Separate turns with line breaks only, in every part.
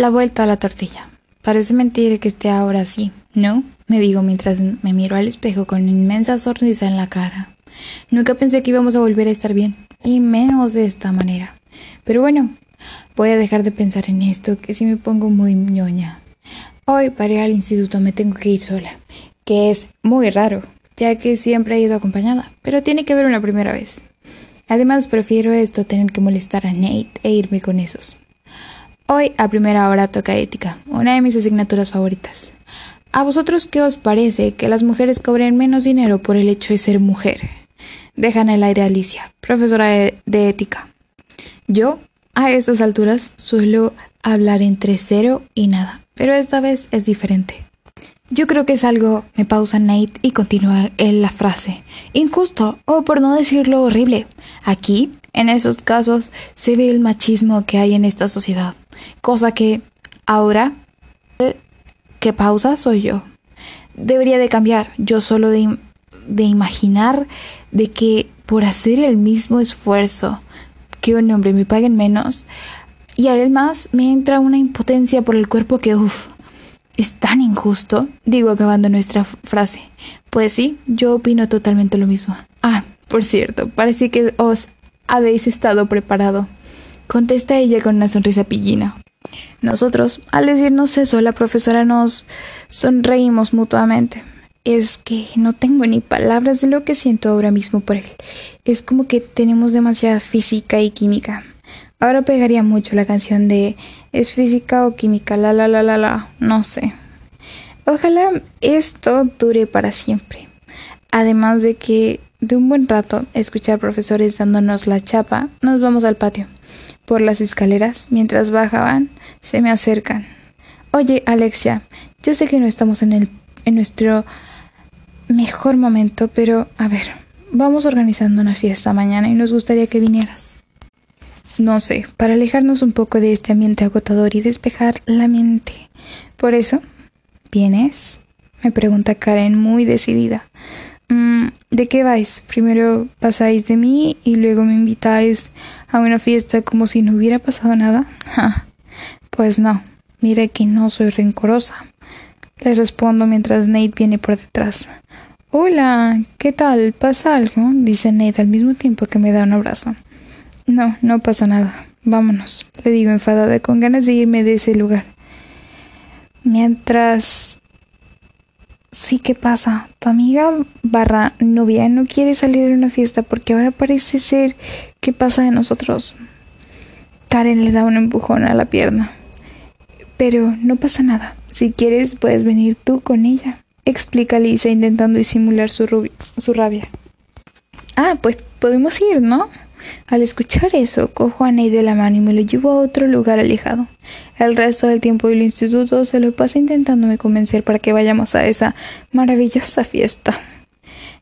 La vuelta a la tortilla. Parece mentira que esté ahora así, ¿no? Me digo mientras me miro al espejo con inmensa sonrisa en la cara. Nunca pensé que íbamos a volver a estar bien, y menos de esta manera. Pero bueno, voy a dejar de pensar en esto, que si me pongo muy ñoña. Hoy para ir al instituto me tengo que ir sola, que es muy raro, ya que siempre he ido acompañada, pero tiene que haber una primera vez. Además, prefiero esto tener que molestar a Nate e irme con esos. Hoy a primera hora toca ética, una de mis asignaturas favoritas. ¿A vosotros qué os parece que las mujeres cobren menos dinero por el hecho de ser mujer? Dejan el aire a Alicia, profesora de, de ética. Yo, a estas alturas, suelo hablar entre cero y nada, pero esta vez es diferente. Yo creo que es algo, me pausa Nate y continúa en la frase, injusto o por no decirlo horrible. Aquí, en esos casos, se ve el machismo que hay en esta sociedad, cosa que ahora que pausa soy yo. Debería de cambiar, yo solo de, de imaginar de que por hacer el mismo esfuerzo que un hombre me paguen menos, y además me entra una impotencia por el cuerpo que, uff, es tan injusto, digo acabando nuestra frase. Pues sí, yo opino totalmente lo mismo. Ah, por cierto, parece que os habéis estado preparado. Contesta ella con una sonrisa pillina. Nosotros, al decirnos eso, la profesora nos sonreímos mutuamente. Es que no tengo ni palabras de lo que siento ahora mismo por él. Es como que tenemos demasiada física y química. Ahora pegaría mucho la canción de ¿Es física o química? La la la la la. No sé. Ojalá esto dure para siempre. Además de que de un buen rato escuchar profesores dándonos la chapa, nos vamos al patio. Por las escaleras, mientras bajaban, se me acercan. Oye, Alexia, yo sé que no estamos en el en nuestro mejor momento, pero a ver, vamos organizando una fiesta mañana y nos gustaría que vinieras. No sé, para alejarnos un poco de este ambiente agotador y despejar la mente. Por eso, ¿vienes? me pregunta Karen muy decidida. Mm, ¿De qué vais? Primero pasáis de mí y luego me invitáis a una fiesta como si no hubiera pasado nada. pues no, mire que no soy rencorosa. Le respondo mientras Nate viene por detrás. Hola, ¿qué tal? ¿Pasa algo? dice Nate al mismo tiempo que me da un abrazo. No, no pasa nada. Vámonos, le digo enfadada, con ganas de irme de ese lugar. Mientras... Sí, ¿qué pasa? Tu amiga barra novia no quiere salir a una fiesta porque ahora parece ser que pasa de nosotros. Karen le da un empujón a la pierna. Pero no pasa nada. Si quieres, puedes venir tú con ella, explica Lisa intentando disimular su, su rabia. Ah, pues podemos ir, ¿no? Al escuchar eso, cojo a Ney de la mano y me lo llevo a otro lugar alejado. El resto del tiempo del instituto se lo pasa intentándome convencer para que vayamos a esa maravillosa fiesta.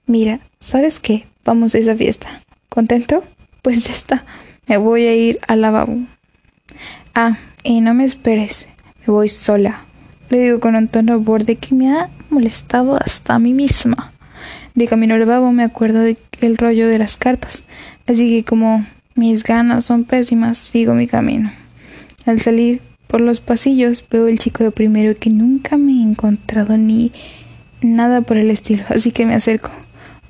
Mira, ¿sabes qué? Vamos a esa fiesta. ¿Contento? Pues ya está. Me voy a ir al lavabo. Ah, y no me esperes. Me voy sola. Le digo con un tono borde que me ha molestado hasta a mí misma. De camino al lavabo me acuerdo del rollo de las cartas. Así que como mis ganas son pésimas, sigo mi camino. Al salir por los pasillos veo el chico de primero que nunca me he encontrado ni nada por el estilo, así que me acerco.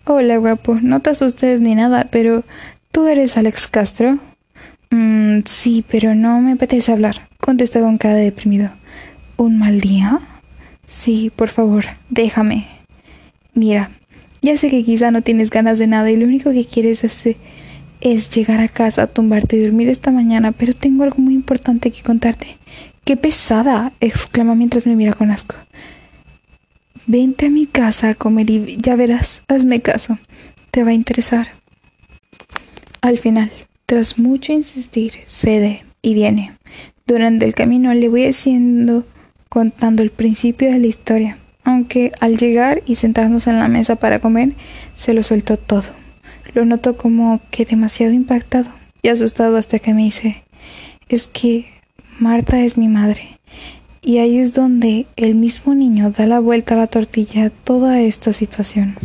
Hola, guapo, no te asustes ni nada, pero ¿tú eres Alex Castro? Mm, sí, pero no me apetece hablar, contesta con cara de deprimido. ¿Un mal día? Sí, por favor, déjame. Mira, ya sé que quizá no tienes ganas de nada y lo único que quieres hacer es llegar a casa, tumbarte y dormir esta mañana, pero tengo algo muy importante que contarte. ¡Qué pesada! exclama mientras me mira con asco. Vente a mi casa a comer y ya verás, hazme caso. Te va a interesar. Al final, tras mucho insistir, cede y viene. Durante el camino le voy haciendo contando el principio de la historia, aunque al llegar y sentarnos en la mesa para comer, se lo soltó todo. Lo noto como que demasiado impactado y asustado hasta que me dice, es que Marta es mi madre. Y ahí es donde el mismo niño da la vuelta a la tortilla toda esta situación.